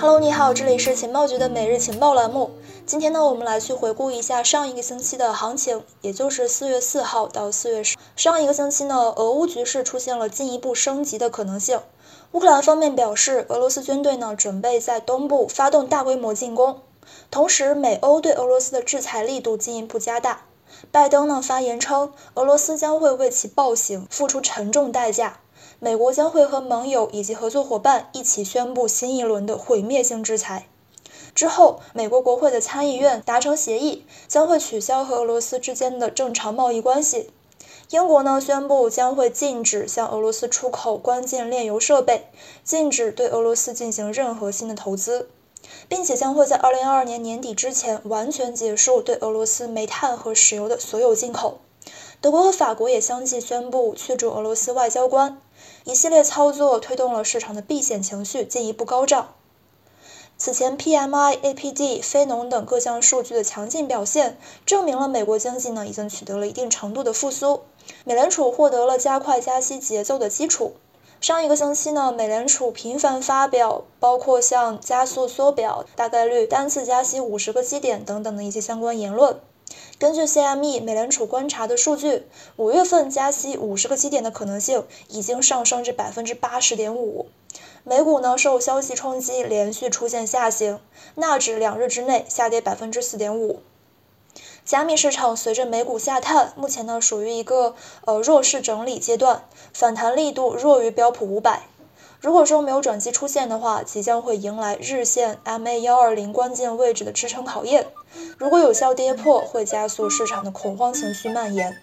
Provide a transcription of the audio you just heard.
Hello，你好，这里是情报局的每日情报栏目。今天呢，我们来去回顾一下上一个星期的行情，也就是四月四号到四月十。上一个星期呢，俄乌局势出现了进一步升级的可能性。乌克兰方面表示，俄罗斯军队呢准备在东部发动大规模进攻，同时美欧对俄罗斯的制裁力度进一步加大。拜登呢发言称，俄罗斯将会为其暴行付出沉重代价。美国将会和盟友以及合作伙伴一起宣布新一轮的毁灭性制裁。之后，美国国会的参议院达成协议，将会取消和俄罗斯之间的正常贸易关系。英国呢宣布将会禁止向俄罗斯出口关键炼油设备，禁止对俄罗斯进行任何新的投资，并且将会在2022年年底之前完全结束对俄罗斯煤炭和石油的所有进口。德国和法国也相继宣布驱逐俄罗斯外交官。一系列操作推动了市场的避险情绪进一步高涨。此前，PMI、APD、非农等各项数据的强劲表现，证明了美国经济呢已经取得了一定程度的复苏。美联储获得了加快加息节奏的基础。上一个星期呢，美联储频繁发表包括像加速缩表、大概率单次加息五十个基点等等的一些相关言论。根据 CME 美联储观察的数据，五月份加息五十个基点的可能性已经上升至百分之八十点五。美股呢受消息冲击，连续出现下行，纳指两日之内下跌百分之四点五。加密市场随着美股下探，目前呢属于一个呃弱势整理阶段，反弹力度弱于标普五百。如果说没有转机出现的话，即将会迎来日线 MA 幺二零关键位置的支撑考验。如果有效跌破，会加速市场的恐慌情绪蔓延。